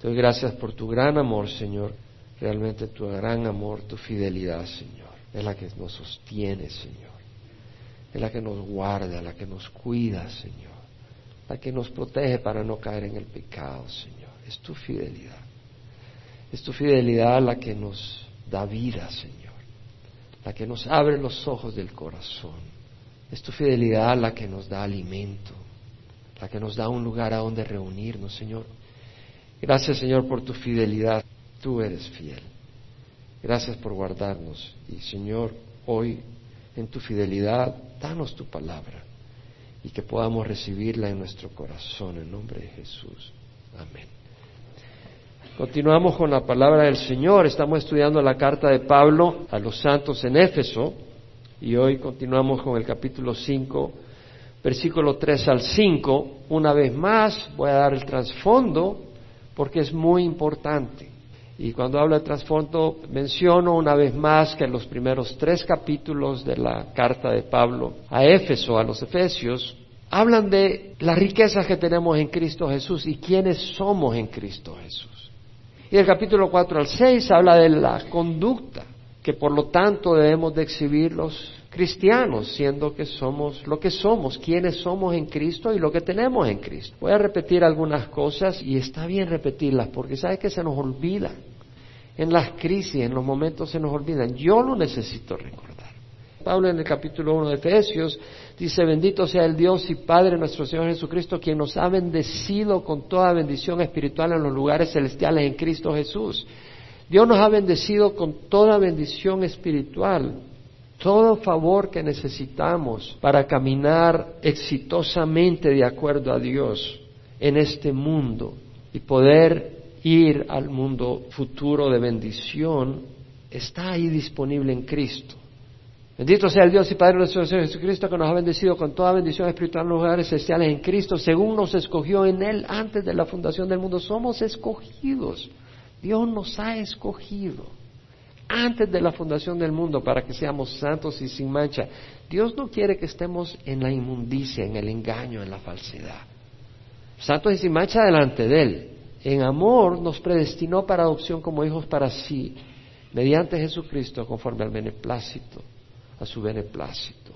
Te doy gracias por tu gran amor, Señor. Realmente tu gran amor, tu fidelidad, Señor. Es la que nos sostiene, Señor. Es la que nos guarda, la que nos cuida, Señor. La que nos protege para no caer en el pecado, Señor. Es tu fidelidad. Es tu fidelidad la que nos da vida, Señor. La que nos abre los ojos del corazón. Es tu fidelidad la que nos da alimento. La que nos da un lugar a donde reunirnos, Señor. Gracias, Señor, por tu fidelidad. Tú eres fiel. Gracias por guardarnos. Y, Señor, hoy en tu fidelidad, danos tu palabra y que podamos recibirla en nuestro corazón en nombre de Jesús. Amén. Continuamos con la palabra del Señor. Estamos estudiando la carta de Pablo a los santos en Éfeso y hoy continuamos con el capítulo 5, versículo 3 al 5. Una vez más voy a dar el trasfondo porque es muy importante. Y cuando hablo de trasfondo, menciono una vez más que en los primeros tres capítulos de la carta de Pablo a Éfeso, a los Efesios, hablan de las riquezas que tenemos en Cristo Jesús y quiénes somos en Cristo Jesús. Y el capítulo 4 al 6 habla de la conducta que por lo tanto debemos de exhibir los cristianos, siendo que somos lo que somos, quienes somos en Cristo y lo que tenemos en Cristo. Voy a repetir algunas cosas y está bien repetirlas porque sabe que se nos olvida. En las crisis, en los momentos se nos olvidan. Yo lo necesito recordar. Pablo en el capítulo 1 de Efesios dice, bendito sea el Dios y Padre nuestro Señor Jesucristo, quien nos ha bendecido con toda bendición espiritual en los lugares celestiales en Cristo Jesús. Dios nos ha bendecido con toda bendición espiritual todo favor que necesitamos para caminar exitosamente de acuerdo a Dios en este mundo y poder ir al mundo futuro de bendición está ahí disponible en Cristo. Bendito sea el Dios y Padre de nuestro Señor Jesucristo que nos ha bendecido con toda bendición espiritual en los lugares celestiales en Cristo, según nos escogió en Él antes de la fundación del mundo. Somos escogidos. Dios nos ha escogido antes de la fundación del mundo para que seamos santos y sin mancha. Dios no quiere que estemos en la inmundicia, en el engaño, en la falsedad. Santos y sin mancha delante de Él. En amor nos predestinó para adopción como hijos para sí, mediante Jesucristo, conforme al beneplácito, a su beneplácito.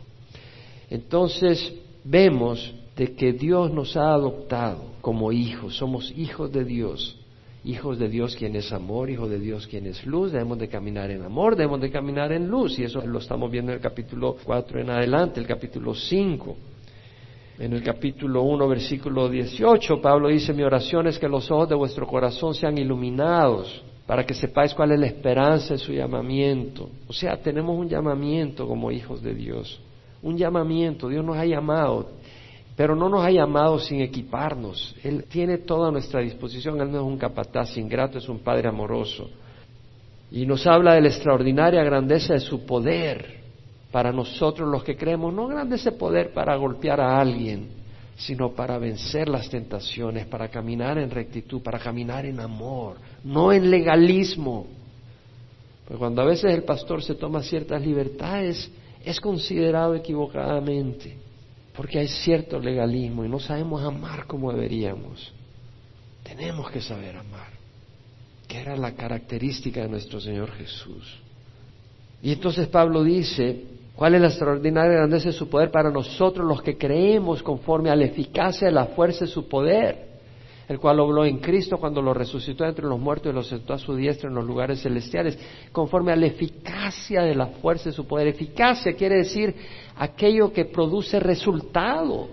Entonces vemos de que Dios nos ha adoptado como hijos, somos hijos de Dios hijos de Dios quien es amor, hijo de Dios quien es luz, debemos de caminar en amor, debemos de caminar en luz, y eso lo estamos viendo en el capítulo 4 en adelante, el capítulo 5. En el capítulo 1, versículo 18, Pablo dice, mi oración es que los ojos de vuestro corazón sean iluminados para que sepáis cuál es la esperanza de su llamamiento. O sea, tenemos un llamamiento como hijos de Dios, un llamamiento, Dios nos ha llamado, pero no nos ha llamado sin equiparnos. Él tiene toda nuestra disposición. Él no es un capataz ingrato, es un Padre amoroso. Y nos habla de la extraordinaria grandeza de su poder para nosotros los que creemos. No grande ese poder para golpear a alguien, sino para vencer las tentaciones, para caminar en rectitud, para caminar en amor, no en legalismo. Pues cuando a veces el pastor se toma ciertas libertades, es considerado equivocadamente porque hay cierto legalismo y no sabemos amar como deberíamos. Tenemos que saber amar, que era la característica de nuestro Señor Jesús. Y entonces Pablo dice, ¿cuál es la extraordinaria grandeza de su poder para nosotros los que creemos conforme a la eficacia de la fuerza de su poder? El cual obró en Cristo cuando lo resucitó entre los muertos y lo sentó a su diestra en los lugares celestiales, conforme a la eficacia de la fuerza de su poder. Eficacia quiere decir aquello que produce resultado.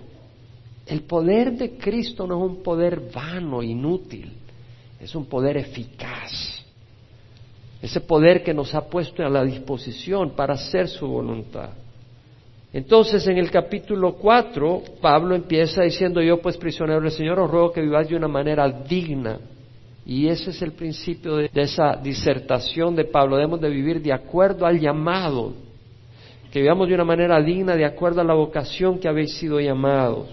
El poder de Cristo no es un poder vano, inútil, es un poder eficaz. Ese poder que nos ha puesto a la disposición para hacer su voluntad. Entonces en el capítulo 4, Pablo empieza diciendo, yo pues prisionero del Señor os ruego que viváis de una manera digna. Y ese es el principio de, esa disertación de Pablo. Debemos de vivir de acuerdo al llamado, que vivamos de una manera digna, de acuerdo a la vocación que habéis sido llamados,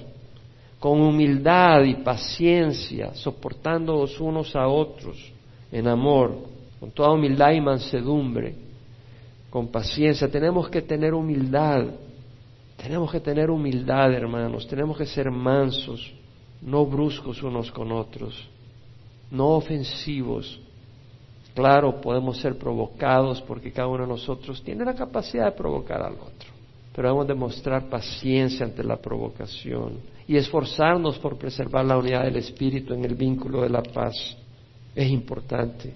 con humildad y paciencia, soportándoos unos a otros en amor, con toda humildad y mansedumbre, con paciencia. Tenemos que tener humildad tenemos que tener humildad, hermanos, tenemos que ser mansos, no bruscos unos con otros. no ofensivos. Claro, podemos ser provocados porque cada uno de nosotros tiene la capacidad de provocar al otro, pero debemos demostrar paciencia ante la provocación y esforzarnos por preservar la unidad del espíritu en el vínculo de la paz. Es importante.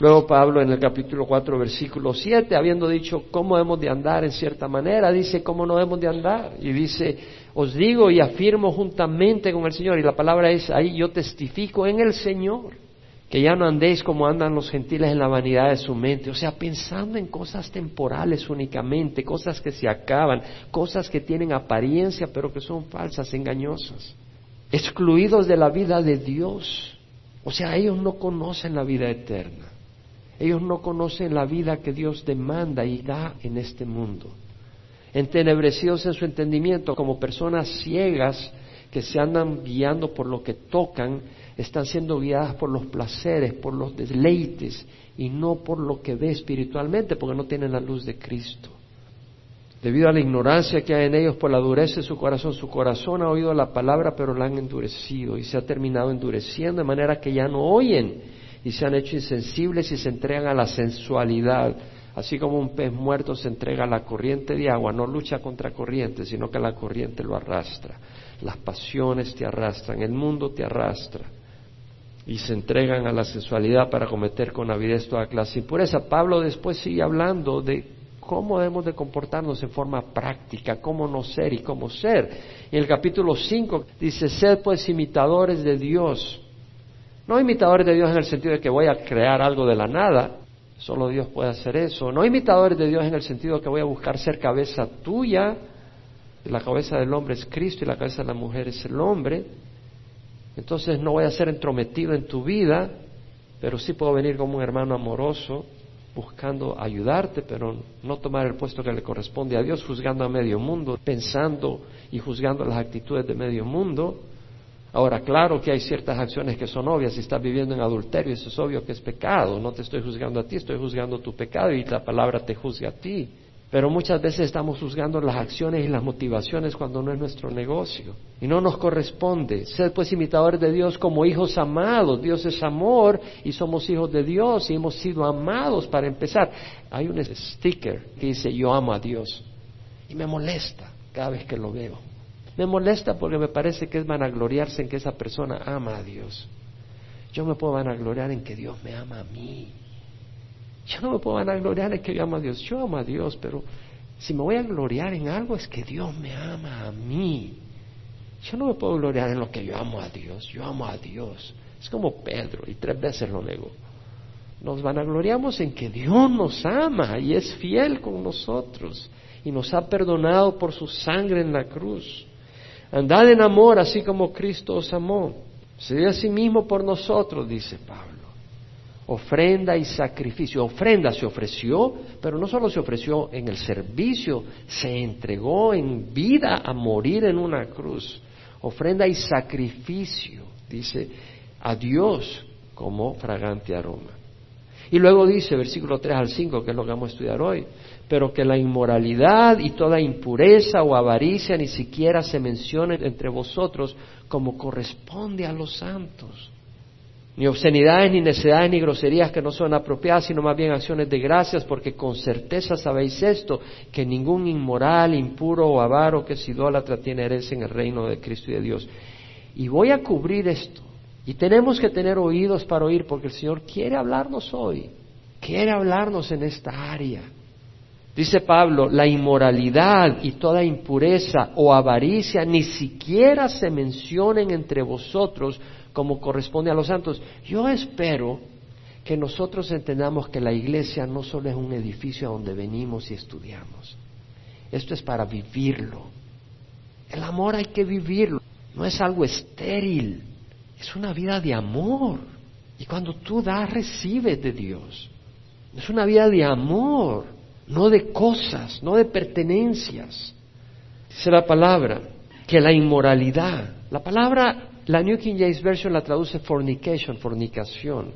Luego Pablo en el capítulo 4, versículo 7, habiendo dicho cómo hemos de andar en cierta manera, dice cómo no hemos de andar. Y dice, os digo y afirmo juntamente con el Señor, y la palabra es ahí, yo testifico en el Señor, que ya no andéis como andan los gentiles en la vanidad de su mente, o sea, pensando en cosas temporales únicamente, cosas que se acaban, cosas que tienen apariencia pero que son falsas, engañosas, excluidos de la vida de Dios. O sea, ellos no conocen la vida eterna. Ellos no conocen la vida que Dios demanda y da en este mundo. Entenebrecidos en su entendimiento, como personas ciegas que se andan guiando por lo que tocan, están siendo guiadas por los placeres, por los deleites y no por lo que ve espiritualmente, porque no tienen la luz de Cristo. Debido a la ignorancia que hay en ellos por la dureza de su corazón, su corazón ha oído la palabra, pero la han endurecido y se ha terminado endureciendo de manera que ya no oyen y se han hecho insensibles y se entregan a la sensualidad. Así como un pez muerto se entrega a la corriente de agua, no lucha contra corriente, sino que la corriente lo arrastra. Las pasiones te arrastran, el mundo te arrastra. Y se entregan a la sensualidad para cometer con avidez toda clase de impureza. Pablo después sigue hablando de cómo debemos de comportarnos en forma práctica, cómo no ser y cómo ser. En el capítulo 5 dice, sed pues imitadores de Dios no imitadores de Dios en el sentido de que voy a crear algo de la nada, solo Dios puede hacer eso. No imitadores de Dios en el sentido de que voy a buscar ser cabeza tuya, la cabeza del hombre es Cristo y la cabeza de la mujer es el hombre. Entonces no voy a ser entrometido en tu vida, pero sí puedo venir como un hermano amoroso buscando ayudarte, pero no tomar el puesto que le corresponde a Dios, juzgando a medio mundo, pensando y juzgando las actitudes de medio mundo. Ahora, claro que hay ciertas acciones que son obvias. Si estás viviendo en adulterio, eso es obvio que es pecado. No te estoy juzgando a ti, estoy juzgando tu pecado y la palabra te juzga a ti. Pero muchas veces estamos juzgando las acciones y las motivaciones cuando no es nuestro negocio. Y no nos corresponde. Sed pues imitadores de Dios como hijos amados. Dios es amor y somos hijos de Dios y hemos sido amados para empezar. Hay un sticker que dice yo amo a Dios. Y me molesta cada vez que lo veo. Me molesta porque me parece que es vanagloriarse en que esa persona ama a Dios. Yo me puedo vanagloriar en que Dios me ama a mí. Yo no me puedo vanagloriar en que yo amo a Dios. Yo amo a Dios, pero si me voy a gloriar en algo es que Dios me ama a mí. Yo no me puedo gloriar en lo que yo amo a Dios. Yo amo a Dios. Es como Pedro, y tres veces lo negó. Nos vanagloriamos en que Dios nos ama y es fiel con nosotros y nos ha perdonado por su sangre en la cruz. Andad en amor así como Cristo os amó. Se dio a sí mismo por nosotros, dice Pablo. Ofrenda y sacrificio. Ofrenda se ofreció, pero no solo se ofreció en el servicio, se entregó en vida a morir en una cruz. Ofrenda y sacrificio, dice, a Dios como fragante aroma. Y luego dice, versículo 3 al 5, que es lo que vamos a estudiar hoy, pero que la inmoralidad y toda impureza o avaricia ni siquiera se mencionen entre vosotros como corresponde a los santos. Ni obscenidades, ni necedades, ni groserías que no son apropiadas, sino más bien acciones de gracias, porque con certeza sabéis esto, que ningún inmoral, impuro o avaro que es idólatra tiene herencia en el reino de Cristo y de Dios. Y voy a cubrir esto. Y tenemos que tener oídos para oír, porque el Señor quiere hablarnos hoy, quiere hablarnos en esta área. Dice Pablo, la inmoralidad y toda impureza o avaricia ni siquiera se mencionen entre vosotros como corresponde a los santos. Yo espero que nosotros entendamos que la iglesia no solo es un edificio a donde venimos y estudiamos. Esto es para vivirlo. El amor hay que vivirlo. No es algo estéril. Es una vida de amor. Y cuando tú das, recibes de Dios. Es una vida de amor no de cosas, no de pertenencias. Dice la palabra que la inmoralidad, la palabra, la New King James Version la traduce fornication, fornicación.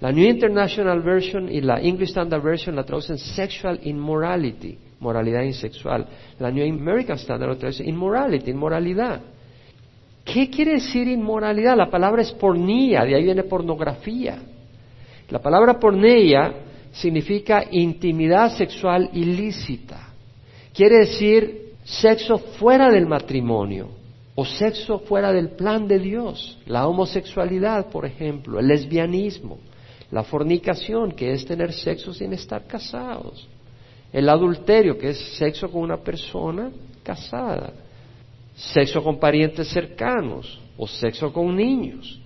La New International Version y la English Standard Version la traducen sexual immorality, moralidad insexual. La New American Standard la traduce immorality, inmoralidad. ¿Qué quiere decir inmoralidad? La palabra es pornía, de ahí viene pornografía. La palabra porneia significa intimidad sexual ilícita. Quiere decir sexo fuera del matrimonio o sexo fuera del plan de Dios. La homosexualidad, por ejemplo, el lesbianismo, la fornicación, que es tener sexo sin estar casados. El adulterio, que es sexo con una persona casada. Sexo con parientes cercanos o sexo con niños.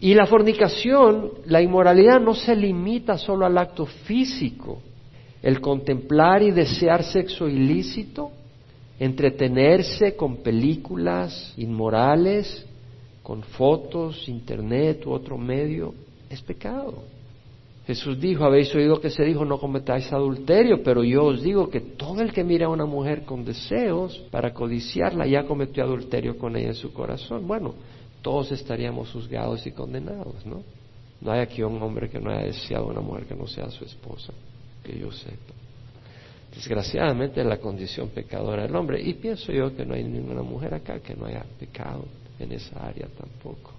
Y la fornicación, la inmoralidad no se limita solo al acto físico, el contemplar y desear sexo ilícito, entretenerse con películas inmorales, con fotos, internet u otro medio, es pecado. Jesús dijo, habéis oído que se dijo, no cometáis adulterio, pero yo os digo que todo el que mira a una mujer con deseos para codiciarla ya cometió adulterio con ella en su corazón. Bueno, todos estaríamos juzgados y condenados, ¿no? No hay aquí un hombre que no haya deseado una mujer que no sea su esposa, que yo sepa. Desgraciadamente es la condición pecadora del hombre. Y pienso yo que no hay ninguna mujer acá que no haya pecado en esa área tampoco.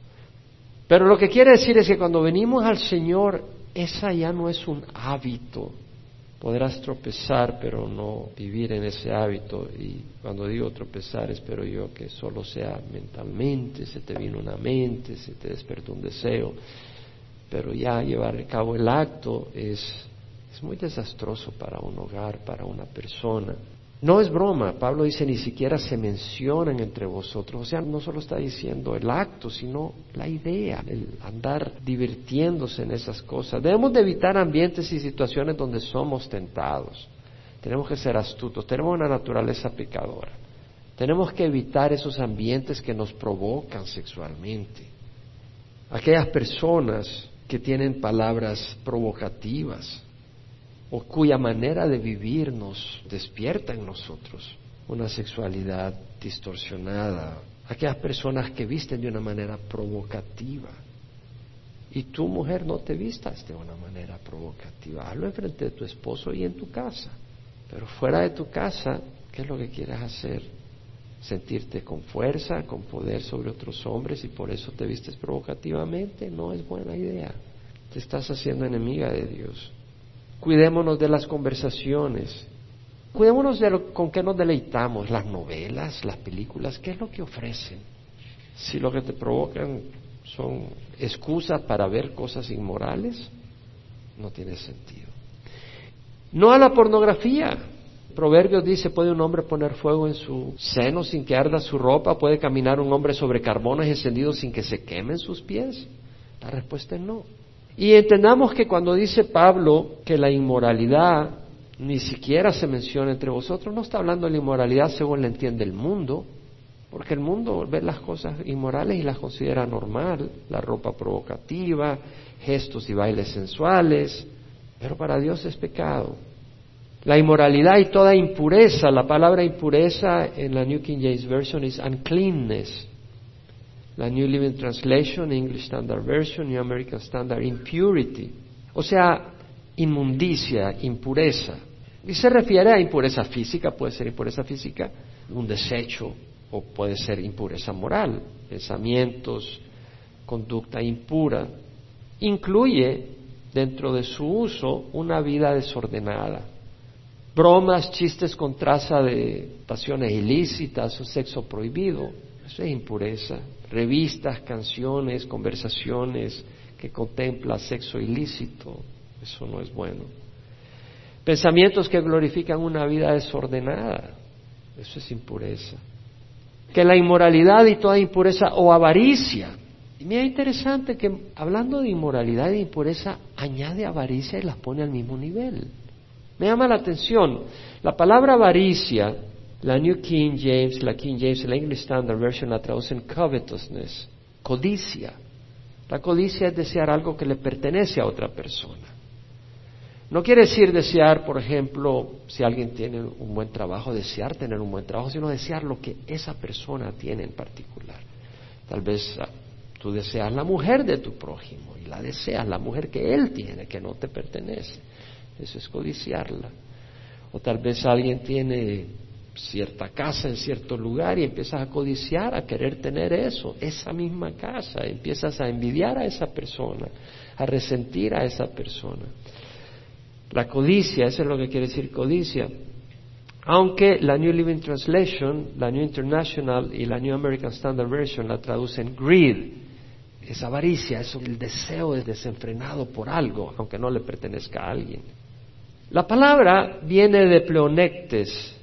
Pero lo que quiere decir es que cuando venimos al Señor, esa ya no es un hábito. Podrás tropezar, pero no vivir en ese hábito. Y cuando digo tropezar, espero yo que solo sea mentalmente, se te vino una mente, se te despertó un deseo. Pero ya llevar a cabo el acto es, es muy desastroso para un hogar, para una persona. No es broma, Pablo dice ni siquiera se mencionan entre vosotros, o sea, no solo está diciendo el acto, sino la idea, el andar divirtiéndose en esas cosas. Debemos de evitar ambientes y situaciones donde somos tentados. Tenemos que ser astutos, tenemos una naturaleza pecadora. Tenemos que evitar esos ambientes que nos provocan sexualmente. Aquellas personas que tienen palabras provocativas, o cuya manera de vivir nos despierta en nosotros una sexualidad distorsionada, aquellas personas que visten de una manera provocativa. Y tu mujer no te vistas de una manera provocativa, hazlo enfrente de tu esposo y en tu casa. Pero fuera de tu casa, ¿qué es lo que quieres hacer? Sentirte con fuerza, con poder sobre otros hombres y por eso te vistes provocativamente, no es buena idea. Te estás haciendo enemiga de Dios. Cuidémonos de las conversaciones. Cuidémonos de lo, con qué nos deleitamos, las novelas, las películas, qué es lo que ofrecen. Si lo que te provocan son excusas para ver cosas inmorales, no tiene sentido. No a la pornografía. Proverbios dice, ¿puede un hombre poner fuego en su seno sin que arda su ropa? ¿Puede caminar un hombre sobre carbones encendidos sin que se quemen sus pies? La respuesta es no. Y entendamos que cuando dice Pablo que la inmoralidad ni siquiera se menciona entre vosotros, no está hablando de la inmoralidad según le entiende el mundo, porque el mundo ve las cosas inmorales y las considera normal, la ropa provocativa, gestos y bailes sensuales, pero para Dios es pecado. La inmoralidad y toda impureza, la palabra impureza en la New King James Version es uncleanness, la New Living Translation, English Standard Version, New American Standard, impurity, o sea, inmundicia, impureza. Y se refiere a impureza física, puede ser impureza física, un desecho, o puede ser impureza moral, pensamientos, conducta impura. Incluye dentro de su uso una vida desordenada, bromas, chistes con traza de pasiones ilícitas o sexo prohibido, eso es impureza revistas, canciones, conversaciones que contempla sexo ilícito, eso no es bueno. Pensamientos que glorifican una vida desordenada, eso es impureza. Que la inmoralidad y toda impureza o avaricia. Y mira interesante que hablando de inmoralidad e impureza, añade avaricia y las pone al mismo nivel. Me llama la atención, la palabra avaricia la New King James, la King James la English Standard Version la traducen covetousness, codicia. La codicia es desear algo que le pertenece a otra persona. No quiere decir desear, por ejemplo, si alguien tiene un buen trabajo, desear tener un buen trabajo, sino desear lo que esa persona tiene en particular. Tal vez ah, tú deseas la mujer de tu prójimo y la deseas, la mujer que él tiene, que no te pertenece. Eso es codiciarla. O tal vez alguien tiene cierta casa en cierto lugar y empiezas a codiciar, a querer tener eso, esa misma casa, empiezas a envidiar a esa persona, a resentir a esa persona. La codicia, eso es lo que quiere decir codicia. Aunque la New Living Translation, la New International y la New American Standard Version la traducen greed, es avaricia, es el deseo desenfrenado por algo, aunque no le pertenezca a alguien. La palabra viene de pleonectes,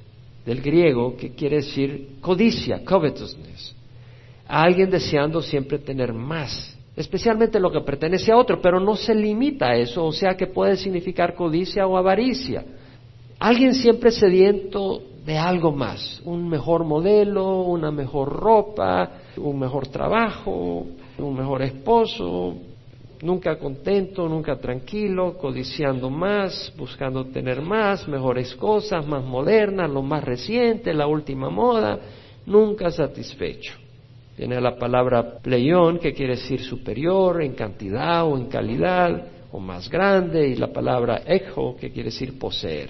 del griego, que quiere decir codicia, covetousness. alguien deseando siempre tener más, especialmente lo que pertenece a otro, pero no se limita a eso, o sea que puede significar codicia o avaricia. Alguien siempre sediento de algo más, un mejor modelo, una mejor ropa, un mejor trabajo, un mejor esposo, nunca contento, nunca tranquilo, codiciando más, buscando tener más, mejores cosas, más modernas, lo más reciente, la última moda, nunca satisfecho. Tiene la palabra pleión, que quiere decir superior en cantidad o en calidad, o más grande, y la palabra ejo, que quiere decir poseer.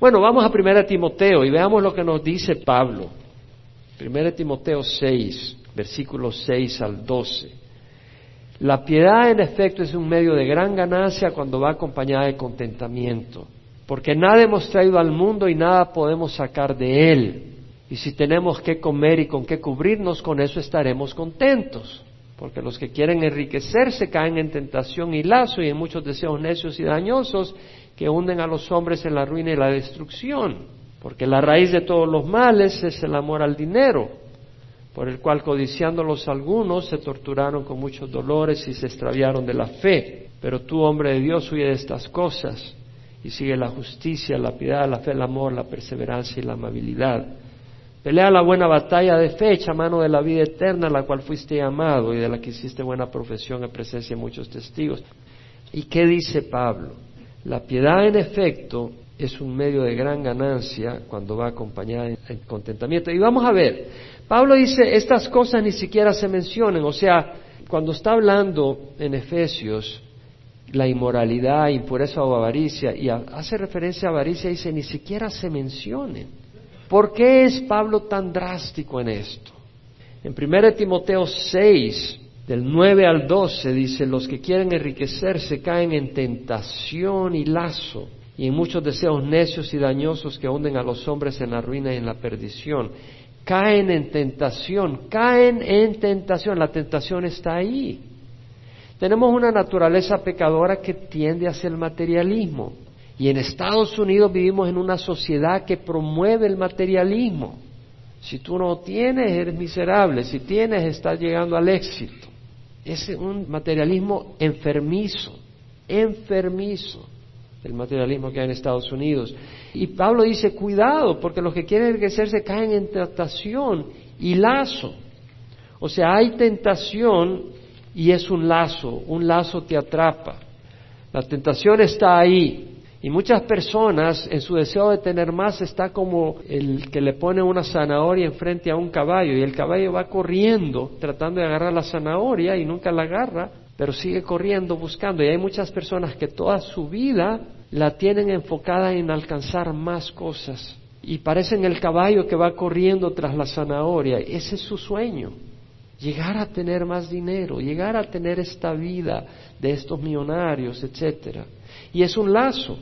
Bueno, vamos a 1 Timoteo y veamos lo que nos dice Pablo. 1 Timoteo 6, versículos 6 al 12. La piedad, en efecto, es un medio de gran ganancia cuando va acompañada de contentamiento, porque nada hemos traído al mundo y nada podemos sacar de él. Y si tenemos que comer y con qué cubrirnos, con eso estaremos contentos. Porque los que quieren enriquecerse caen en tentación y lazo y en muchos deseos necios y dañosos que hunden a los hombres en la ruina y la destrucción. Porque la raíz de todos los males es el amor al dinero por el cual codiciándolos algunos se torturaron con muchos dolores y se extraviaron de la fe. Pero tú, hombre de Dios, huye de estas cosas y sigue la justicia, la piedad, la fe, el amor, la perseverancia y la amabilidad. Pelea la buena batalla de fe, echa mano de la vida eterna, la cual fuiste llamado y de la que hiciste buena profesión en presencia de muchos testigos. ¿Y qué dice Pablo? La piedad, en efecto, es un medio de gran ganancia cuando va acompañada en contentamiento. Y vamos a ver, Pablo dice, estas cosas ni siquiera se mencionan, o sea, cuando está hablando en Efesios, la inmoralidad, impureza o avaricia, y hace referencia a avaricia, dice, ni siquiera se mencionen. ¿Por qué es Pablo tan drástico en esto? En 1 Timoteo 6, del 9 al 12, dice, los que quieren enriquecerse caen en tentación y lazo, y en muchos deseos necios y dañosos que hunden a los hombres en la ruina y en la perdición caen en tentación, caen en tentación, la tentación está ahí. Tenemos una naturaleza pecadora que tiende hacia el materialismo y en Estados Unidos vivimos en una sociedad que promueve el materialismo. Si tú no tienes, eres miserable, si tienes, estás llegando al éxito. Es un materialismo enfermizo, enfermizo el materialismo que hay en Estados Unidos. Y Pablo dice, cuidado, porque los que quieren enriquecerse caen en tentación y lazo. O sea, hay tentación y es un lazo, un lazo te atrapa. La tentación está ahí. Y muchas personas en su deseo de tener más está como el que le pone una zanahoria enfrente a un caballo y el caballo va corriendo tratando de agarrar la zanahoria y nunca la agarra, pero sigue corriendo buscando. Y hay muchas personas que toda su vida la tienen enfocada en alcanzar más cosas y parecen el caballo que va corriendo tras la zanahoria. Ese es su sueño, llegar a tener más dinero, llegar a tener esta vida de estos millonarios, etcétera. Y es un lazo.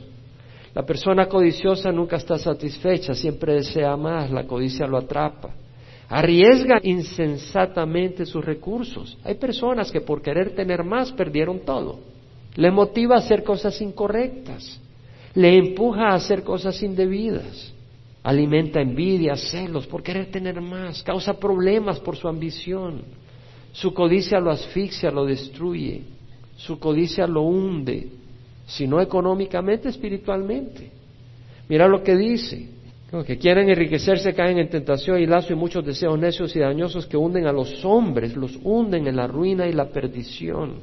La persona codiciosa nunca está satisfecha, siempre desea más, la codicia lo atrapa. Arriesga insensatamente sus recursos. Hay personas que por querer tener más perdieron todo. Le motiva a hacer cosas incorrectas. Le empuja a hacer cosas indebidas. Alimenta envidia, celos por querer tener más. Causa problemas por su ambición. Su codicia lo asfixia, lo destruye. Su codicia lo hunde, si no económicamente, espiritualmente. Mira lo que dice. Que quieren enriquecerse caen en tentación y lazo y muchos deseos necios y dañosos que hunden a los hombres, los hunden en la ruina y la perdición.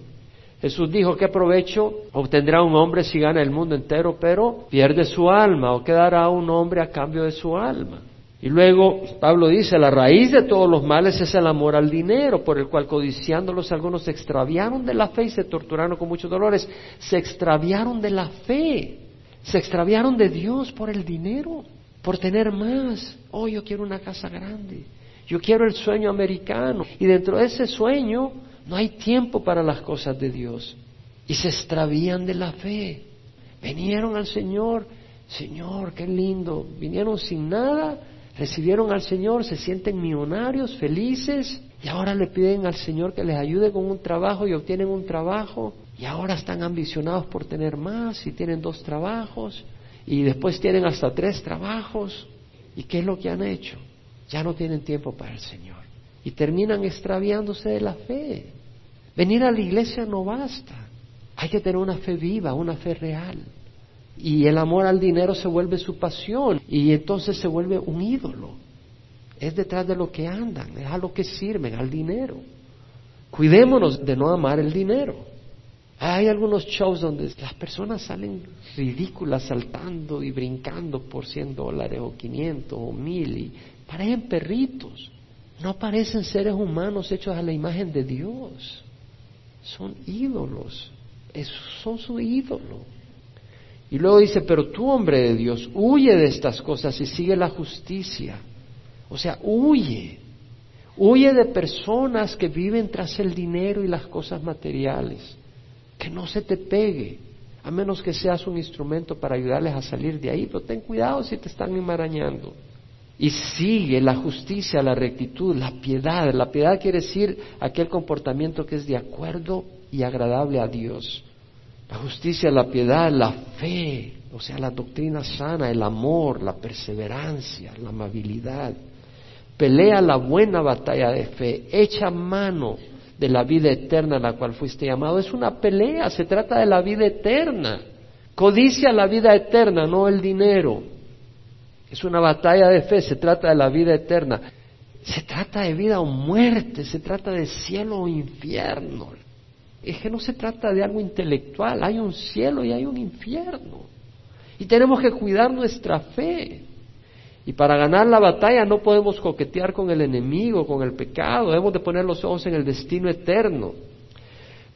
Jesús dijo, ¿qué provecho obtendrá un hombre si gana el mundo entero, pero pierde su alma o quedará un hombre a cambio de su alma? Y luego Pablo dice, la raíz de todos los males es el amor al dinero, por el cual codiciándolos algunos se extraviaron de la fe y se torturaron con muchos dolores. Se extraviaron de la fe, se extraviaron de Dios por el dinero. Por tener más. Oh, yo quiero una casa grande. Yo quiero el sueño americano. Y dentro de ese sueño no hay tiempo para las cosas de Dios. Y se extravían de la fe. Vinieron al Señor, Señor, qué lindo. Vinieron sin nada, recibieron al Señor, se sienten millonarios, felices. Y ahora le piden al Señor que les ayude con un trabajo y obtienen un trabajo. Y ahora están ambicionados por tener más y tienen dos trabajos. Y después tienen hasta tres trabajos. ¿Y qué es lo que han hecho? Ya no tienen tiempo para el Señor y terminan extraviándose de la fe. Venir a la iglesia no basta. Hay que tener una fe viva, una fe real. Y el amor al dinero se vuelve su pasión y entonces se vuelve un ídolo. Es detrás de lo que andan, es a lo que sirven, al dinero. Cuidémonos de no amar el dinero. Hay algunos shows donde las personas salen ridículas saltando y brincando por 100 dólares o 500 o 1000 y parecen perritos. No parecen seres humanos hechos a la imagen de Dios. Son ídolos. son su ídolo. Y luego dice, pero tú, hombre de Dios, huye de estas cosas y sigue la justicia. O sea, huye. Huye de personas que viven tras el dinero y las cosas materiales. Que no se te pegue, a menos que seas un instrumento para ayudarles a salir de ahí. Pero ten cuidado si te están enmarañando y sigue la justicia, la rectitud, la piedad. La piedad quiere decir aquel comportamiento que es de acuerdo y agradable a Dios. La justicia, la piedad, la fe, o sea, la doctrina sana, el amor, la perseverancia, la amabilidad. Pelea la buena batalla de fe, echa mano de la vida eterna a la cual fuiste llamado. Es una pelea, se trata de la vida eterna. Codicia la vida eterna, no el dinero. Es una batalla de fe, se trata de la vida eterna. Se trata de vida o muerte, se trata de cielo o infierno. Es que no se trata de algo intelectual, hay un cielo y hay un infierno. Y tenemos que cuidar nuestra fe. Y para ganar la batalla no podemos coquetear con el enemigo, con el pecado, debemos de poner los ojos en el destino eterno.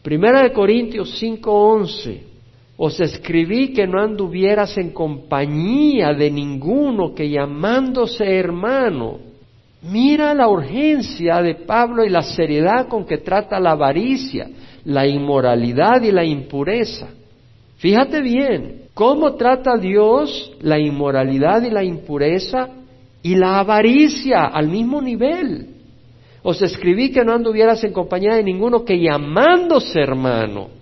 Primera de Corintios 5:11 os escribí que no anduvieras en compañía de ninguno que llamándose hermano. Mira la urgencia de Pablo y la seriedad con que trata la avaricia, la inmoralidad y la impureza. Fíjate bien, cómo trata Dios la inmoralidad y la impureza y la avaricia al mismo nivel. Os escribí que no anduvieras en compañía de ninguno que llamándose hermano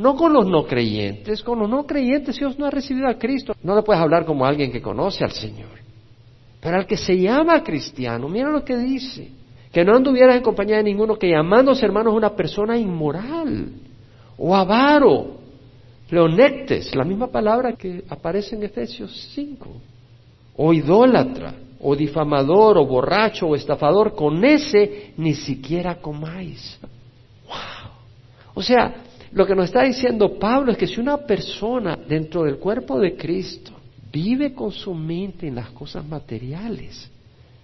no con los no creyentes, con los no creyentes Dios no ha recibido a Cristo. No le puedes hablar como alguien que conoce al Señor. Pero al que se llama cristiano, mira lo que dice. Que no anduvieras en compañía de ninguno que llamándose hermanos una persona inmoral o avaro, leonectes, la misma palabra que aparece en Efesios 5, o idólatra, o difamador, o borracho, o estafador, con ese ni siquiera comáis. ¡Wow! O sea, lo que nos está diciendo Pablo es que si una persona dentro del cuerpo de Cristo vive con su mente en las cosas materiales,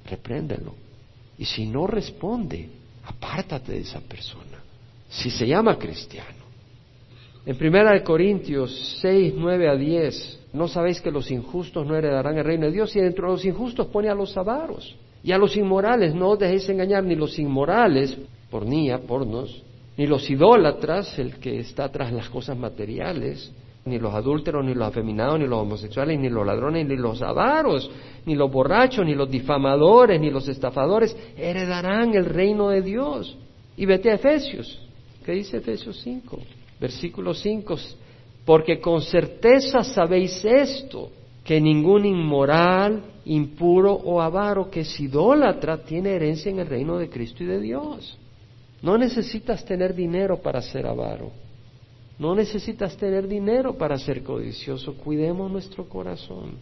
repréndelo. Y si no responde, apártate de esa persona. Si se llama cristiano. En Primera Corintios 6, 9 a 10, no sabéis que los injustos no heredarán el reino de Dios y dentro de los injustos pone a los avaros y a los inmorales. No os dejéis engañar ni los inmorales, pornía, pornos, ni los idólatras, el que está tras las cosas materiales, ni los adúlteros, ni los afeminados, ni los homosexuales, ni los ladrones, ni los avaros, ni los borrachos, ni los difamadores, ni los estafadores, heredarán el reino de Dios. Y vete a Efesios. ¿Qué dice Efesios 5? Versículo 5. Porque con certeza sabéis esto, que ningún inmoral, impuro o avaro que es idólatra tiene herencia en el reino de Cristo y de Dios. No necesitas tener dinero para ser avaro. No necesitas tener dinero para ser codicioso. Cuidemos nuestro corazón.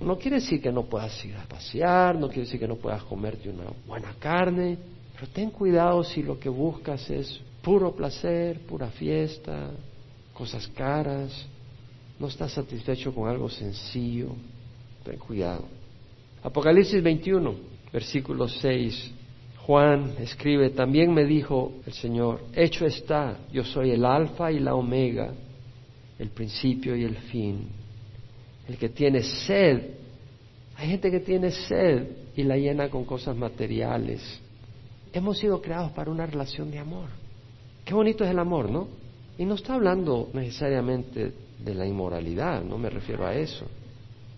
No quiere decir que no puedas ir a pasear, no quiere decir que no puedas comerte una buena carne, pero ten cuidado si lo que buscas es puro placer, pura fiesta, cosas caras, no estás satisfecho con algo sencillo. Ten cuidado. Apocalipsis 21, versículo 6 Juan escribe, también me dijo el Señor, hecho está, yo soy el alfa y la omega, el principio y el fin. El que tiene sed, Hay gente que tiene sed y la llena con cosas materiales. Hemos sido creados para una relación de amor. Qué bonito es el amor, ¿no? Y no está hablando necesariamente de la inmoralidad, no me refiero a eso.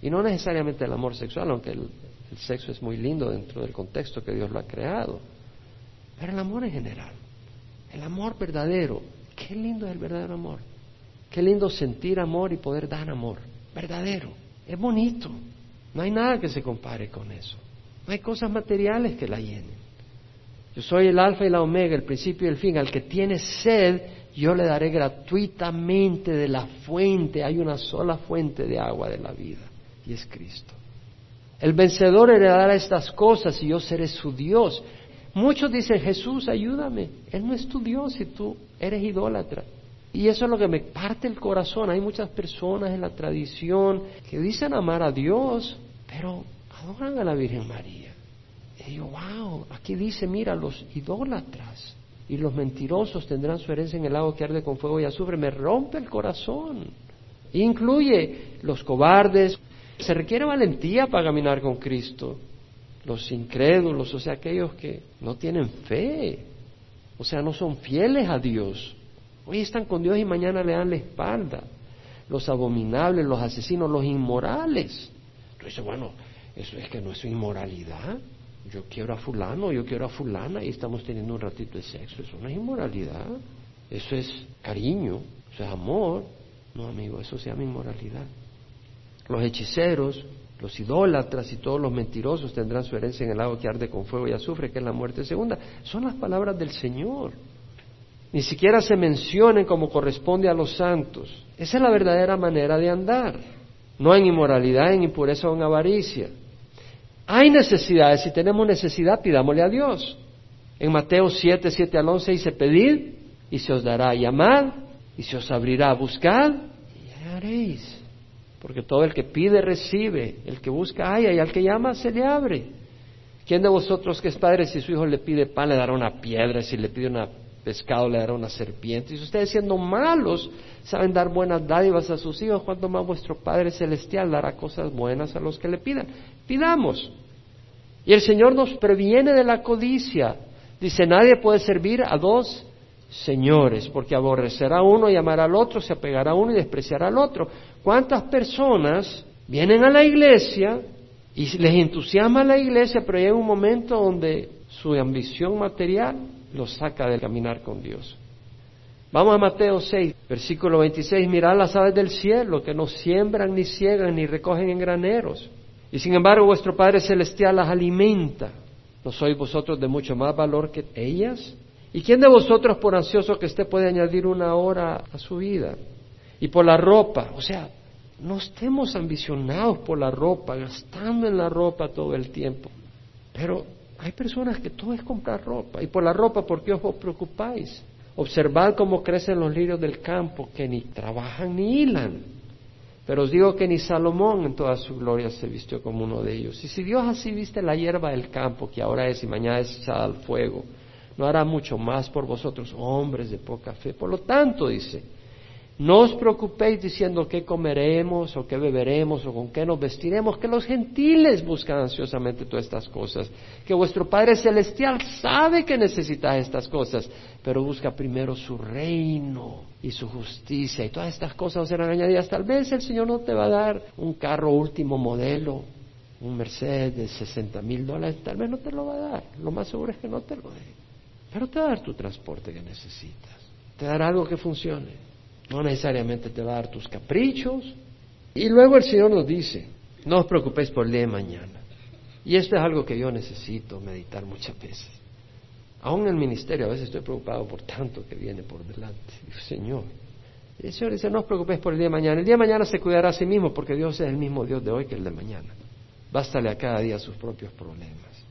Y no necesariamente del amor sexual, aunque el, el sexo es muy lindo dentro del contexto que Dios lo ha creado. Pero el amor en general, el amor verdadero, qué lindo es el verdadero amor. Qué lindo sentir amor y poder dar amor, verdadero. Es bonito. No hay nada que se compare con eso. No hay cosas materiales que la llenen. Yo soy el alfa y la omega, el principio y el fin. Al que tiene sed, yo le daré gratuitamente de la fuente. Hay una sola fuente de agua de la vida y es Cristo. El vencedor heredará estas cosas y yo seré su Dios. Muchos dicen, Jesús, ayúdame. Él no es tu Dios y tú eres idólatra. Y eso es lo que me parte el corazón. Hay muchas personas en la tradición que dicen amar a Dios, pero adoran a la Virgen María. Y digo, wow, aquí dice, mira, los idólatras y los mentirosos tendrán su herencia en el lago que arde con fuego y azufre. Me rompe el corazón. Incluye los cobardes. Se requiere valentía para caminar con Cristo. Los incrédulos, o sea, aquellos que no tienen fe, o sea, no son fieles a Dios. Hoy están con Dios y mañana le dan la espalda. Los abominables, los asesinos, los inmorales. Entonces, bueno, eso es que no es inmoralidad. Yo quiero a fulano, yo quiero a fulana y estamos teniendo un ratito de sexo. Eso no es inmoralidad. Eso es cariño, eso es amor. No, amigo, eso se llama inmoralidad. Los hechiceros, los idólatras y todos los mentirosos tendrán su herencia en el lago que arde con fuego y azufre, que es la muerte segunda. Son las palabras del Señor. Ni siquiera se mencionen como corresponde a los santos. Esa es la verdadera manera de andar. No en inmoralidad, en impureza o en avaricia. Hay necesidades. Si tenemos necesidad, pidámosle a Dios. En Mateo 7, 7 al 11 dice, pedid y se os dará, llamad y se os abrirá, buscad y haréis. Porque todo el que pide recibe, el que busca haya y al que llama se le abre. ¿Quién de vosotros que es padre si su hijo le pide pan le dará una piedra, si le pide una pescado le dará una serpiente? Y si ustedes siendo malos saben dar buenas dádivas a sus hijos, cuanto más vuestro Padre Celestial dará cosas buenas a los que le pidan. Pidamos. Y el Señor nos previene de la codicia. Dice, nadie puede servir a dos señores, porque aborrecerá a uno y amará al otro, se apegará a uno y despreciará al otro. ¿Cuántas personas vienen a la iglesia y les entusiasma la iglesia, pero llega un momento donde su ambición material los saca del caminar con Dios? Vamos a Mateo 6, versículo 26. Mirad las aves del cielo, que no siembran, ni ciegan, ni recogen en graneros. Y sin embargo vuestro Padre Celestial las alimenta. ¿No sois vosotros de mucho más valor que ellas? ¿Y quién de vosotros, por ansioso que esté, puede añadir una hora a su vida? Y por la ropa, o sea, no estemos ambicionados por la ropa, gastando en la ropa todo el tiempo. Pero hay personas que todo es comprar ropa. Y por la ropa, ¿por qué os preocupáis? Observad cómo crecen los lirios del campo, que ni trabajan ni hilan. Pero os digo que ni Salomón en toda su gloria se vistió como uno de ellos. Y si Dios así viste la hierba del campo, que ahora es y mañana es echada al fuego, no hará mucho más por vosotros, hombres de poca fe. Por lo tanto, dice, no os preocupéis diciendo qué comeremos o qué beberemos o con qué nos vestiremos, que los gentiles buscan ansiosamente todas estas cosas, que vuestro Padre Celestial sabe que necesitas estas cosas, pero busca primero su reino y su justicia y todas estas cosas serán añadidas. Tal vez el Señor no te va a dar un carro último modelo, un Mercedes de 60 mil dólares, tal vez no te lo va a dar, lo más seguro es que no te lo dé, pero te va a dar tu transporte que necesitas, te dará algo que funcione. No necesariamente te va a dar tus caprichos. Y luego el Señor nos dice, no os preocupéis por el día de mañana. Y esto es algo que yo necesito meditar muchas veces. Aún en el ministerio a veces estoy preocupado por tanto que viene por delante. Señor. El Señor dice, no os preocupéis por el día de mañana. El día de mañana se cuidará a sí mismo porque Dios es el mismo Dios de hoy que el de mañana. Bástale a cada día sus propios problemas.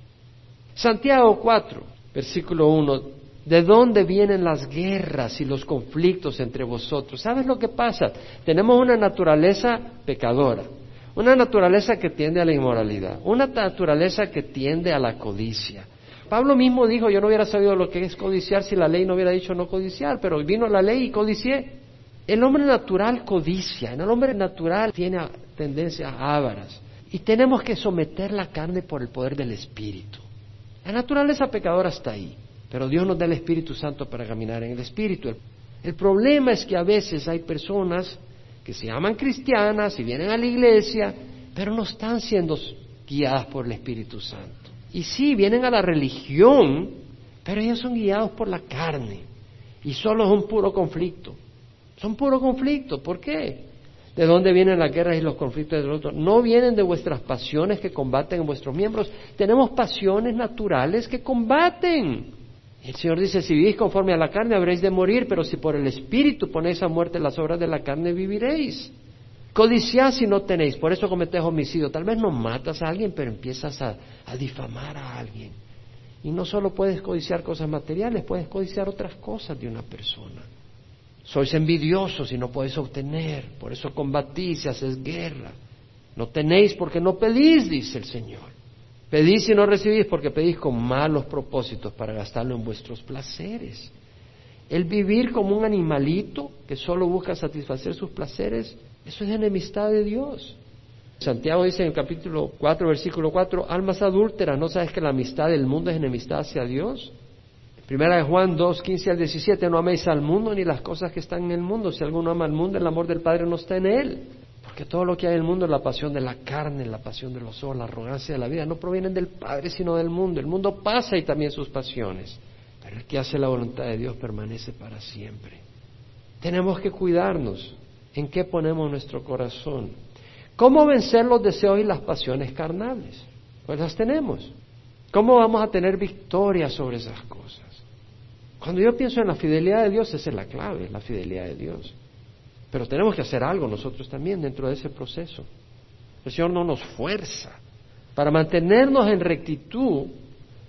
Santiago 4, versículo 1 ¿De dónde vienen las guerras y los conflictos entre vosotros? ¿Sabes lo que pasa? Tenemos una naturaleza pecadora, una naturaleza que tiende a la inmoralidad, una naturaleza que tiende a la codicia. Pablo mismo dijo, yo no hubiera sabido lo que es codiciar si la ley no hubiera dicho no codiciar, pero vino la ley y codicié. El hombre natural codicia, el hombre natural tiene tendencias ávaras. Y tenemos que someter la carne por el poder del Espíritu. La naturaleza pecadora está ahí, pero Dios nos da el Espíritu Santo para caminar en el Espíritu. El, problema es que a veces hay personas que se llaman cristianas y vienen a la iglesia, pero no están siendo guiadas por el Espíritu Santo. Y sí, vienen a la religión, pero ellos son guiados por la carne. Y solo es un puro conflicto. Son puro conflicto. ¿Por qué? ¿De dónde vienen las guerras y los conflictos de otro? No vienen de vuestras pasiones que combaten en vuestros miembros. Tenemos pasiones naturales que combaten. El Señor dice, si vivís conforme a la carne habréis de morir, pero si por el Espíritu ponéis a muerte las obras de la carne, viviréis. Codiciad si no tenéis, por eso cometés homicidio. Tal vez no matas a alguien, pero empiezas a, a difamar a alguien. Y no solo puedes codiciar cosas materiales, puedes codiciar otras cosas de una persona. Sois envidiosos y no podéis obtener, por eso combatís y haces guerra. No tenéis porque no pedís, dice el Señor. Pedís y no recibís porque pedís con malos propósitos para gastarlo en vuestros placeres. El vivir como un animalito que solo busca satisfacer sus placeres, eso es enemistad de Dios. Santiago dice en el capítulo 4, versículo 4, almas adúlteras, ¿no sabes que la amistad del mundo es enemistad hacia Dios? Primera de Juan 2, 15 al 17, no améis al mundo ni las cosas que están en el mundo. Si alguno ama al mundo, el amor del Padre no está en él. Porque todo lo que hay en el mundo, la pasión de la carne, la pasión de los ojos, la arrogancia de la vida, no provienen del Padre, sino del mundo. El mundo pasa y también sus pasiones. Pero el que hace la voluntad de Dios permanece para siempre. Tenemos que cuidarnos en qué ponemos nuestro corazón. ¿Cómo vencer los deseos y las pasiones carnales? Pues las tenemos. ¿Cómo vamos a tener victoria sobre esas cosas? Cuando yo pienso en la fidelidad de Dios, esa es la clave, la fidelidad de Dios. Pero tenemos que hacer algo nosotros también dentro de ese proceso. El Señor no nos fuerza para mantenernos en rectitud,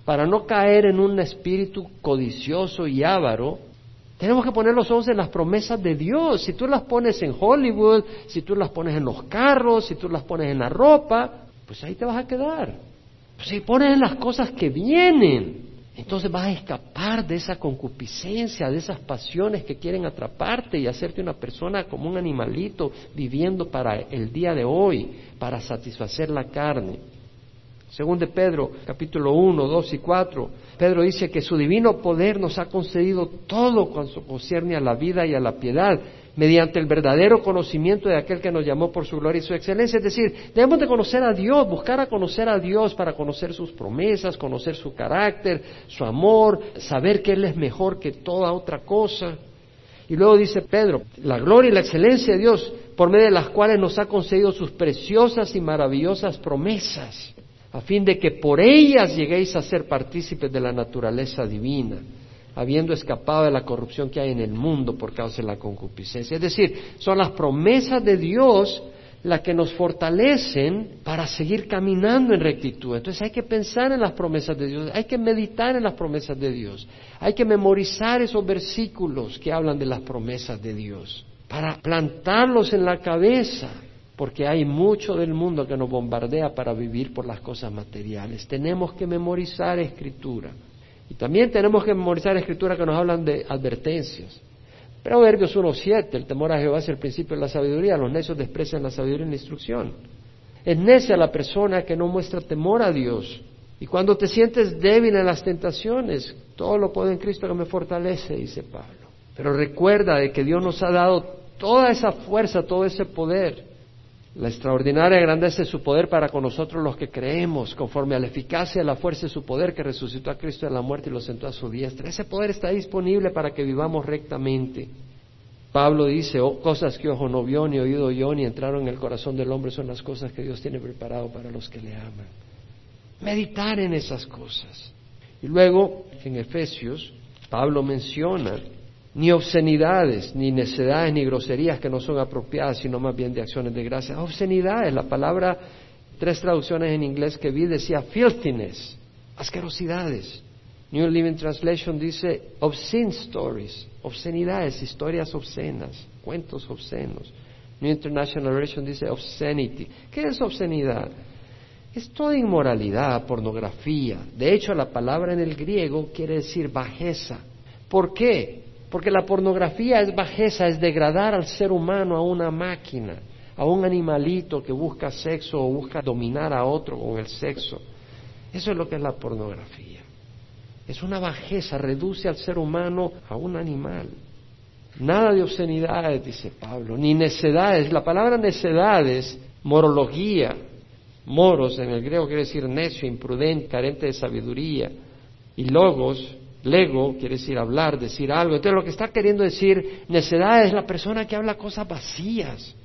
para no caer en un espíritu codicioso y avaro. Tenemos que poner los ojos en las promesas de Dios. Si tú las pones en Hollywood, si tú las pones en los carros, si tú las pones en la ropa, pues ahí te vas a quedar. Pues si pones en las cosas que vienen, entonces vas a escapar de esa concupiscencia, de esas pasiones que quieren atraparte y hacerte una persona como un animalito viviendo para el día de hoy, para satisfacer la carne. Según de Pedro, capítulo 1, 2 y 4, Pedro dice que su divino poder nos ha concedido todo cuanto concierne a la vida y a la piedad mediante el verdadero conocimiento de aquel que nos llamó por su gloria y su excelencia. Es decir, debemos de conocer a Dios, buscar a conocer a Dios para conocer sus promesas, conocer su carácter, su amor, saber que Él es mejor que toda otra cosa. Y luego dice Pedro, la gloria y la excelencia de Dios, por medio de las cuales nos ha concedido sus preciosas y maravillosas promesas, a fin de que por ellas lleguéis a ser partícipes de la naturaleza divina habiendo escapado de la corrupción que hay en el mundo por causa de la concupiscencia. Es decir, son las promesas de Dios las que nos fortalecen para seguir caminando en rectitud. Entonces hay que pensar en las promesas de Dios, hay que meditar en las promesas de Dios, hay que memorizar esos versículos que hablan de las promesas de Dios, para plantarlos en la cabeza, porque hay mucho del mundo que nos bombardea para vivir por las cosas materiales. Tenemos que memorizar escritura. Y también tenemos que memorizar escrituras que nos hablan de advertencias. Proverbios 1.7, el temor a Jehová es el principio de la sabiduría, los necios desprecian la sabiduría y la instrucción. Es necia la persona que no muestra temor a Dios. Y cuando te sientes débil en las tentaciones, todo lo puedo en Cristo que me fortalece, dice Pablo. Pero recuerda de que Dios nos ha dado toda esa fuerza, todo ese poder la extraordinaria grandeza de su poder para con nosotros los que creemos, conforme a la eficacia y la fuerza de su poder que resucitó a Cristo de la muerte y lo sentó a su diestra. Ese poder está disponible para que vivamos rectamente. Pablo dice, oh, cosas que ojo no vio, ni oído yo, ni entraron en el corazón del hombre son las cosas que Dios tiene preparado para los que le aman. Meditar en esas cosas. Y luego, en Efesios, Pablo menciona ni obscenidades, ni necedades, ni groserías que no son apropiadas, sino más bien de acciones de gracia. Obscenidades, la palabra, tres traducciones en inglés que vi decía filthiness, asquerosidades. New Living Translation dice obscene stories, obscenidades, historias obscenas, cuentos obscenos. New International Version dice obscenity. ¿Qué es obscenidad? Es toda inmoralidad, pornografía. De hecho, la palabra en el griego quiere decir bajeza. ¿Por qué? Porque la pornografía es bajeza, es degradar al ser humano a una máquina, a un animalito que busca sexo o busca dominar a otro con el sexo. Eso es lo que es la pornografía. Es una bajeza, reduce al ser humano a un animal. Nada de obscenidades, dice Pablo, ni necedades. La palabra necedades, morología, moros en el griego quiere decir necio, imprudente, carente de sabiduría. Y logos, lego, quiere decir hablar, decir algo. Entonces lo que está queriendo decir necedad es la persona que habla cosas vacías.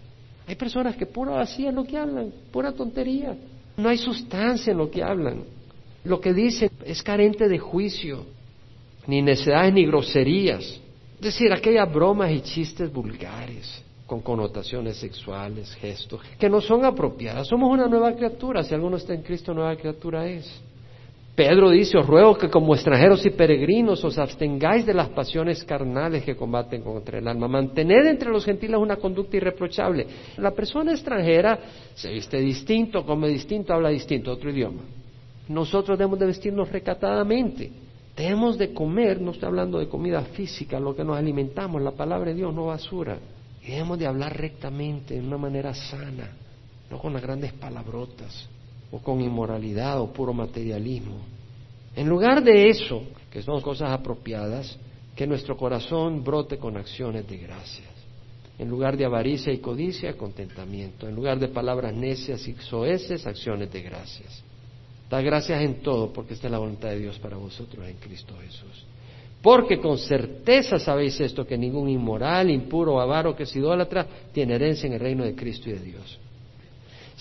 Hay personas que pura vacía es lo que hablan, pura tontería. No hay sustancia en lo que hablan. Lo que dicen es carente de juicio, ni necedades ni groserías. Es decir, aquellas bromas y chistes vulgares con connotaciones sexuales, gestos, que no son apropiadas. Somos una nueva criatura. Si alguno está en Cristo, nueva criatura es. Pedro dice, os ruego que como extranjeros y peregrinos os abstengáis de las pasiones carnales que combaten contra el alma. Mantened entre los gentiles una conducta irreprochable. La persona extranjera se viste distinto, come distinto, habla distinto, otro idioma. Nosotros debemos de vestirnos recatadamente. Debemos de comer, no estoy hablando de comida física, lo que nos alimentamos, la palabra de Dios, no basura. Y debemos de hablar rectamente, de una manera sana, no con las grandes palabrotas, o con inmoralidad o puro materialismo. En lugar de eso, que son cosas apropiadas, que nuestro corazón brote con acciones de gracias. En lugar de avaricia y codicia, contentamiento. En lugar de palabras necias y soeces, acciones de gracias. Da gracias en todo, porque esta es la voluntad de Dios para vosotros en Cristo Jesús. Porque con certeza sabéis esto, que ningún inmoral, impuro, avaro, que es idólatra, tiene herencia en el reino de Cristo y de Dios.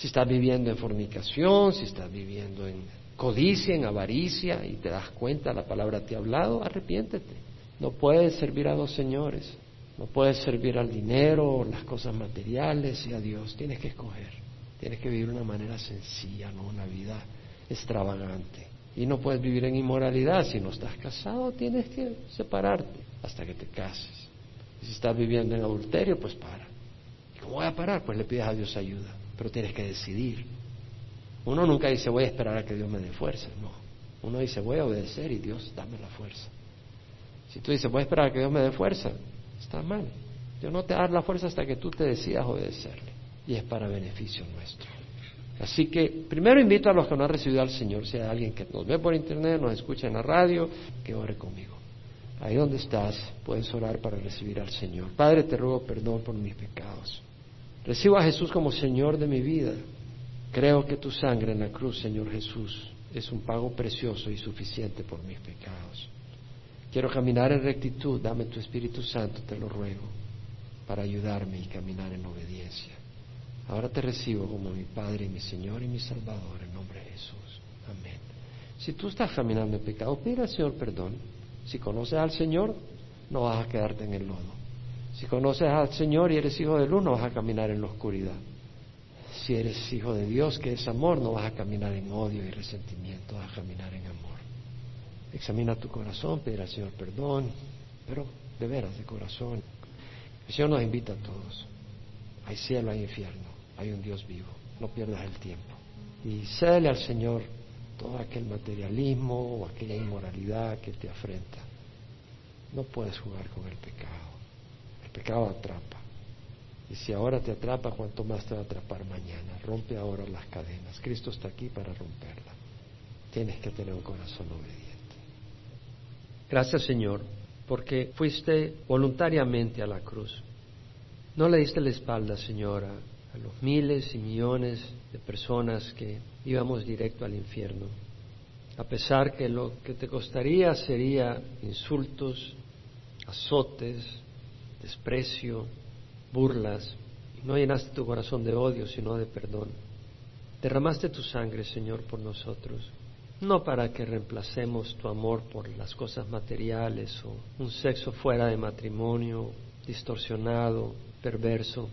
Si estás viviendo en fornicación, si estás viviendo en codicia, en avaricia, y te das cuenta, la palabra te ha hablado, arrepiéntete. No puedes servir a dos señores. No puedes servir al dinero, las cosas materiales y a Dios. Tienes que escoger. Tienes que vivir de una manera sencilla, no una vida extravagante. Y no puedes vivir en inmoralidad. Si no estás casado, tienes que separarte hasta que te cases. Y si estás viviendo en adulterio, pues para. ¿Y cómo voy a parar? Pues le pides a Dios ayuda. Pero tienes que decidir. Uno nunca dice voy a esperar a que Dios me dé fuerza. No. Uno dice voy a obedecer y Dios dame la fuerza. Si tú dices voy a esperar a que Dios me dé fuerza, está mal. Dios no te da la fuerza hasta que tú te decidas obedecerle. Y es para beneficio nuestro. Así que primero invito a los que no han recibido al Señor, si hay alguien que nos ve por internet, nos escucha en la radio, que ore conmigo. Ahí donde estás, puedes orar para recibir al Señor. Padre, te ruego perdón por mis pecados. Recibo a Jesús como Señor de mi vida. Creo que tu sangre en la cruz, Señor Jesús, es un pago precioso y suficiente por mis pecados. Quiero caminar en rectitud, dame tu Espíritu Santo, te lo ruego, para ayudarme y caminar en obediencia. Ahora te recibo como mi Padre, mi Señor y mi Salvador, en nombre de Jesús. Amén. Si tú estás caminando en pecado, pide al Señor perdón. Si conoces al Señor, no vas a quedarte en el lodo. Si conoces al Señor y eres hijo de luz, no vas a caminar en la oscuridad. Si eres hijo de Dios, que es amor, no vas a caminar en odio y resentimiento, vas a caminar en amor. Examina tu corazón, pide al Señor perdón, pero de veras, de corazón. El Señor nos invita a todos. Hay cielo, hay infierno hay un Dios vivo, no pierdas el tiempo. Y cédele al Señor todo aquel materialismo o aquella inmoralidad que te afrenta. No puedes jugar con el pecado. Pecado atrapa. Y si ahora te atrapa, cuanto más te va a atrapar mañana. Rompe ahora las cadenas. Cristo está aquí para romperla. Tienes que tener un corazón obediente. Gracias, Señor, porque fuiste voluntariamente a la cruz. No le diste la espalda, Señora, a los miles y millones de personas que íbamos directo al infierno, a pesar que lo que te costaría sería insultos, azotes, desprecio, burlas, y no llenaste tu corazón de odio, sino de perdón. Derramaste tu sangre, Señor, por nosotros, no para que reemplacemos tu amor por las cosas materiales o un sexo fuera de matrimonio, distorsionado, perverso,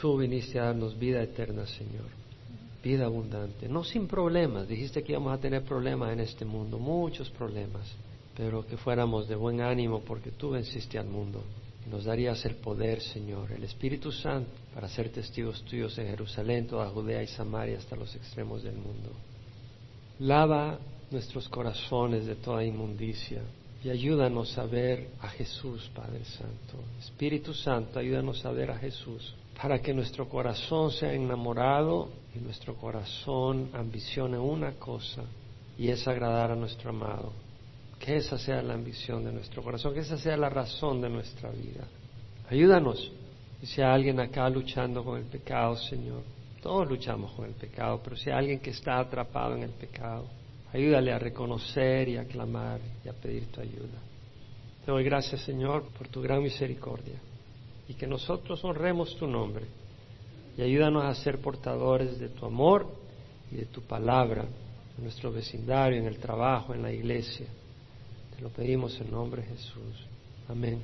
Tú viniste a darnos vida eterna, Señor, vida abundante, no sin problemas. Dijiste que íbamos a tener problemas en este mundo, muchos problemas, pero que fuéramos de buen ánimo porque tú venciste al mundo. Nos darías el poder, Señor, el Espíritu Santo, para ser testigos tuyos en Jerusalén, toda Judea y Samaria, hasta los extremos del mundo. Lava nuestros corazones de toda inmundicia. Y ayúdanos a ver a Jesús, Padre Santo. Espíritu Santo, ayúdanos a ver a Jesús para que nuestro corazón sea enamorado y nuestro corazón ambicione una cosa y es agradar a nuestro amado. Que esa sea la ambición de nuestro corazón, que esa sea la razón de nuestra vida. Ayúdanos. Y si hay alguien acá luchando con el pecado, Señor, todos luchamos con el pecado, pero si hay alguien que está atrapado en el pecado, ayúdale a reconocer y a clamar y a pedir tu ayuda. Te doy gracias, Señor, por tu gran misericordia y que nosotros honremos tu nombre y ayúdanos a ser portadores de tu amor y de tu palabra en nuestro vecindario, en el trabajo, en la iglesia. Te lo pedimos en nombre de Jesús. Amén.